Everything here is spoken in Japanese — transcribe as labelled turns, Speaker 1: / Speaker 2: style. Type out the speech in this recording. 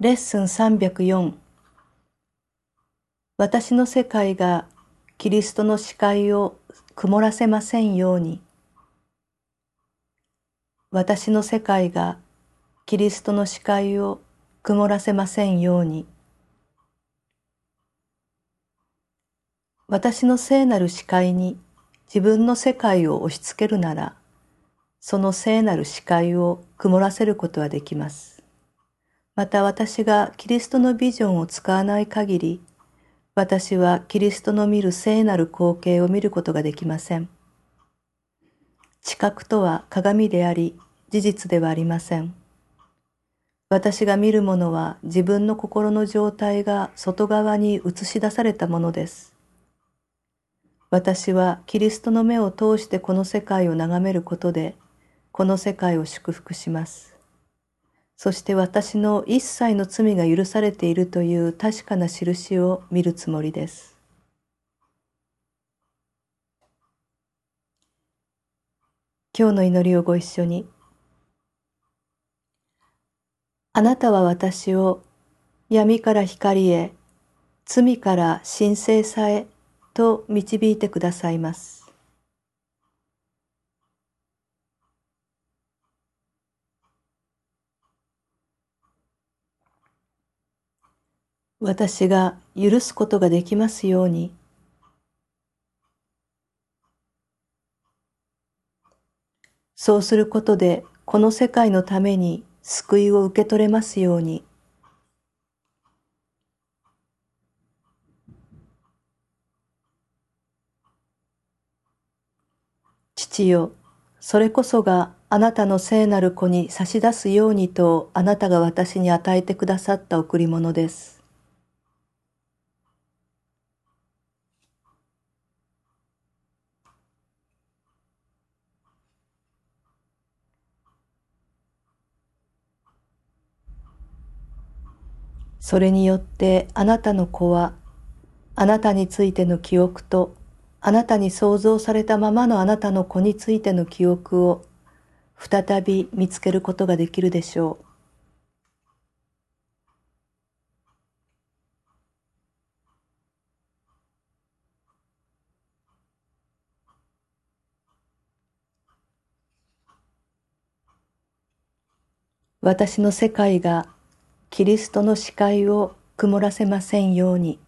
Speaker 1: レッスン304私の世界がキリストの視界を曇らせませんように。私の世界がキリストの視界を曇らせませんように。私の聖なる視界に自分の世界を押し付けるならその聖なる視界を曇らせることはできます。また私がキリストのビジョンを使わない限り、私はキリストの見る聖なる光景を見ることができません。知覚とは鏡であり、事実ではありません。私が見るものは自分の心の状態が外側に映し出されたものです。私はキリストの目を通してこの世界を眺めることで、この世界を祝福します。そして私の一切の罪が許されているという確かな印を見るつもりです。今日の祈りをご一緒に。あなたは私を闇から光へ、罪から神聖さへと導いてくださいます。私が許すことができますように。そうすることでこの世界のために救いを受け取れますように。父よ、それこそがあなたの聖なる子に差し出すようにとあなたが私に与えてくださった贈り物です。それによってあなたの子はあなたについての記憶とあなたに創造されたままのあなたの子についての記憶を再び見つけることができるでしょう。私の世界がキリストの視界を曇らせませんように。